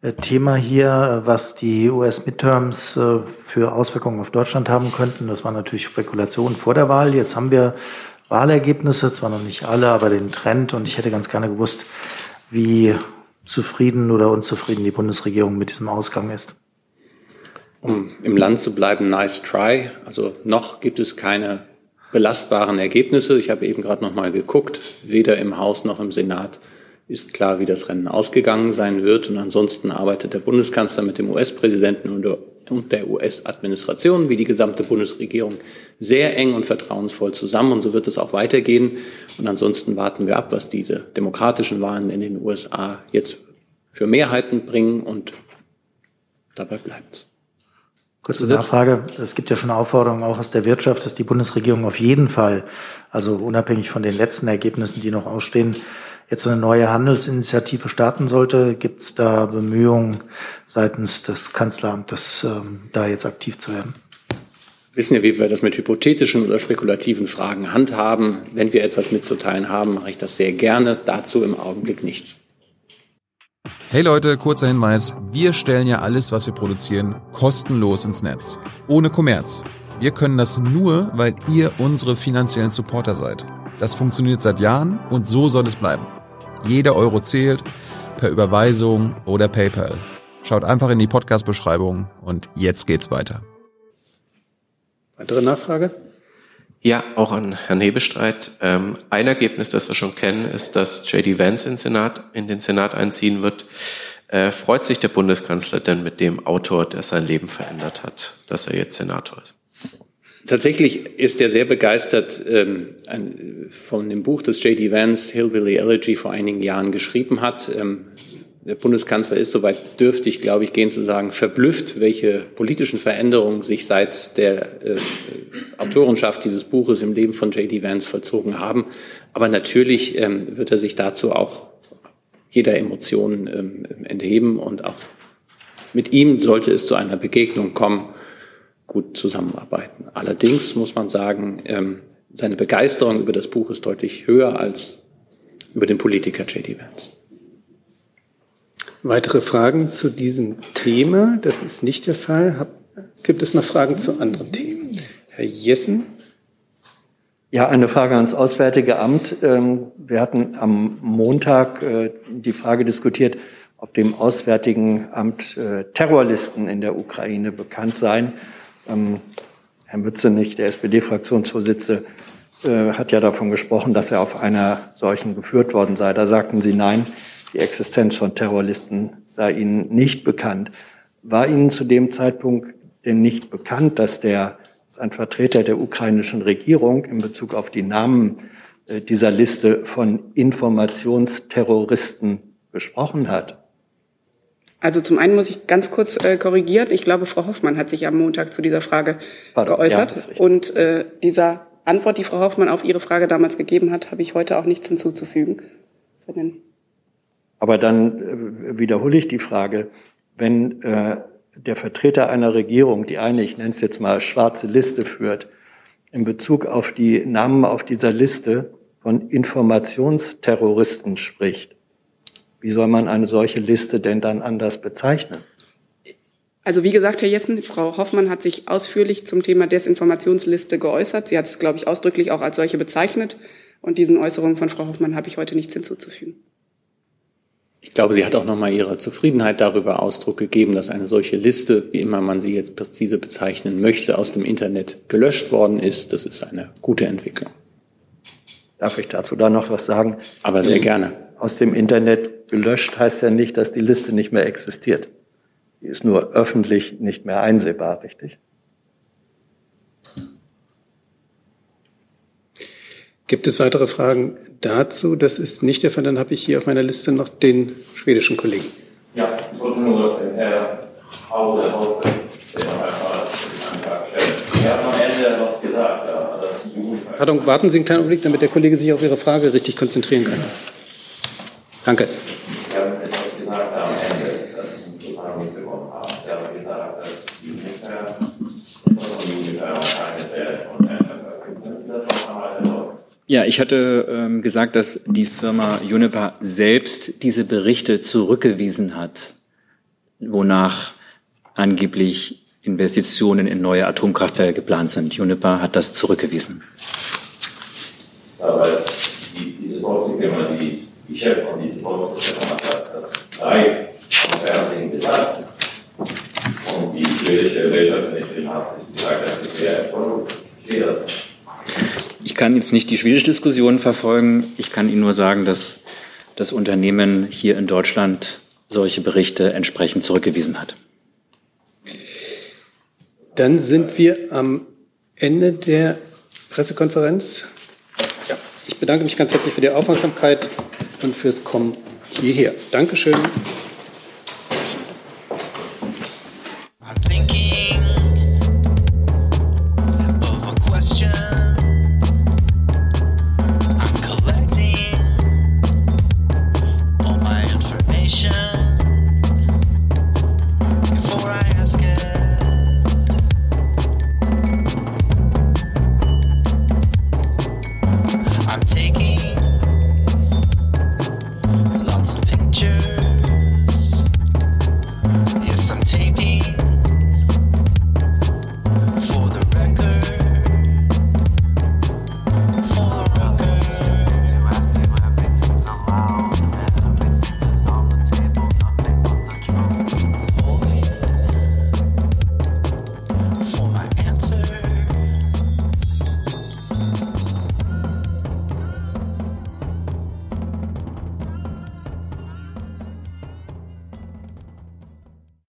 K: äh, Thema hier, äh, was die US-Midterms äh, für Auswirkungen auf Deutschland haben könnten. Das war natürlich Spekulation vor der Wahl. Jetzt haben wir Wahlergebnisse, zwar noch nicht alle, aber den Trend. Und ich hätte ganz gerne gewusst, wie zufrieden oder unzufrieden die Bundesregierung mit diesem Ausgang ist.
B: Um im Land zu bleiben, nice try. Also noch gibt es keine belastbaren Ergebnisse. Ich habe eben gerade noch mal geguckt, weder im Haus noch im Senat ist klar, wie das Rennen ausgegangen sein wird. Und ansonsten arbeitet der Bundeskanzler mit dem US-Präsidenten und der US-Administration wie die gesamte Bundesregierung sehr eng und vertrauensvoll zusammen. Und so wird es auch weitergehen. Und ansonsten warten wir ab, was diese demokratischen Wahlen in den USA jetzt für Mehrheiten bringen. Und dabei bleibt's.
K: Kurze Nachfrage. Es gibt ja schon Aufforderungen auch aus der Wirtschaft, dass die Bundesregierung auf jeden Fall, also unabhängig von den letzten Ergebnissen, die noch ausstehen, jetzt eine neue Handelsinitiative starten sollte. Gibt es da Bemühungen seitens des Kanzleramtes, ähm, da jetzt aktiv zu werden?
B: Wir wissen ja, wie wir das mit hypothetischen oder spekulativen Fragen handhaben. Wenn wir etwas mitzuteilen haben, mache ich das sehr gerne. Dazu im Augenblick nichts.
F: Hey Leute, kurzer Hinweis. Wir stellen ja alles, was wir produzieren, kostenlos ins Netz. Ohne Kommerz. Wir können das nur, weil ihr unsere finanziellen Supporter seid. Das funktioniert seit Jahren und so soll es bleiben. Jeder Euro zählt, per Überweisung oder PayPal. Schaut einfach in die Podcast-Beschreibung und jetzt geht's weiter.
A: Weitere Nachfrage?
H: Ja, auch an Herrn Hebestreit. Ähm, ein Ergebnis, das wir schon kennen, ist, dass JD Vance in, Senat, in den Senat einziehen wird. Äh, freut sich der Bundeskanzler denn mit dem Autor, der sein Leben verändert hat, dass er jetzt Senator ist?
B: Tatsächlich ist er sehr begeistert ähm, von dem Buch, das J.D. Vance Hillbilly Elegy vor einigen Jahren geschrieben hat. Ähm, der Bundeskanzler ist soweit dürftig, glaube ich, gehen zu sagen, verblüfft, welche politischen Veränderungen sich seit der äh, Autorenschaft dieses Buches im Leben von J.D. Vance vollzogen haben. Aber natürlich ähm, wird er sich dazu auch jeder Emotion ähm, entheben und auch mit ihm sollte es zu einer Begegnung kommen, gut zusammenarbeiten. Allerdings muss man sagen, ähm, seine Begeisterung über das Buch ist deutlich höher als über den Politiker J.D. Vance.
A: Weitere Fragen zu diesem Thema? Das ist nicht der Fall. gibt es noch Fragen zu anderen Themen? Herr Jessen?
S: Ja, eine Frage ans Auswärtige Amt. Ähm, wir hatten am Montag äh, die Frage diskutiert, ob dem Auswärtigen Amt äh, Terrorlisten in der Ukraine bekannt seien. Ähm, Herr Mützenich, der SPD-Fraktionsvorsitzende, äh, hat ja davon gesprochen, dass er auf einer solchen geführt worden sei. Da sagten Sie nein, die Existenz von Terroristen sei Ihnen nicht bekannt. War Ihnen zu dem Zeitpunkt denn nicht bekannt, dass der dass ein Vertreter der ukrainischen Regierung in Bezug auf die Namen äh, dieser Liste von Informationsterroristen gesprochen hat?
Q: Also zum einen muss ich ganz kurz äh, korrigieren. Ich glaube, Frau Hoffmann hat sich am Montag zu dieser Frage Pardon, geäußert. Ja, und äh, dieser Antwort, die Frau Hoffmann auf Ihre Frage damals gegeben hat, habe ich heute auch nichts hinzuzufügen.
S: Aber dann äh, wiederhole ich die Frage, wenn äh, der Vertreter einer Regierung, die eine, ich nenne es jetzt mal schwarze Liste führt, in Bezug auf die Namen auf dieser Liste von Informationsterroristen spricht, wie soll man eine solche Liste denn dann anders bezeichnen?
Q: Also wie gesagt, Herr Jessen, Frau Hoffmann hat sich ausführlich zum Thema Desinformationsliste geäußert. Sie hat es, glaube ich, ausdrücklich auch als solche bezeichnet. Und diesen Äußerungen von Frau Hoffmann habe ich heute nichts hinzuzufügen.
B: Ich glaube, sie hat auch nochmal ihre Zufriedenheit darüber Ausdruck gegeben, dass eine solche Liste, wie immer man sie jetzt präzise bezeichnen möchte, aus dem Internet gelöscht worden ist. Das ist eine gute Entwicklung.
S: Darf ich dazu da noch was sagen?
B: Aber sehr gerne.
S: Aus dem Internet gelöscht heißt ja nicht, dass die Liste nicht mehr existiert. Die ist nur öffentlich nicht mehr einsehbar, richtig?
A: Gibt es weitere Fragen dazu? Das ist nicht der Fall. Dann habe ich hier auf meiner Liste noch den schwedischen Kollegen.
M: Ja, ich wollte nur Herr Haude, Haude, der noch einmal den Antrag stellen. Er hat am Ende was gesagt, ja, dass Juni.
A: Pardon, warten Sie einen kleinen Augenblick, damit der Kollege sich auf Ihre Frage richtig konzentrieren kann. Danke.
M: Sie haben etwas gesagt am Ende, dass Sie zum Zugang nicht bekommen haben. Sie haben gesagt, dass Juniper von Juniper erteilt werden und. Können Sie das noch einmal erläutern?
J: Ja, ich hatte ähm, gesagt, dass die Firma Juniper selbst diese Berichte zurückgewiesen hat, wonach angeblich Investitionen in neue Atomkraftwerke geplant sind. Juniper hat das zurückgewiesen.
M: Aber die, Chef von Firma hat das drei vom Fernsehen gesagt. Und die schwedische Wirtschaftsministerin hat gesagt, das ist sehr erfolgreich. Das?
J: Ich kann jetzt nicht die schwedische Diskussion verfolgen. Ich kann Ihnen nur sagen, dass das Unternehmen hier in Deutschland solche Berichte entsprechend zurückgewiesen hat.
A: Dann sind wir am Ende der Pressekonferenz. Ja, ich bedanke mich ganz herzlich für die Aufmerksamkeit und fürs Kommen hierher. Dankeschön.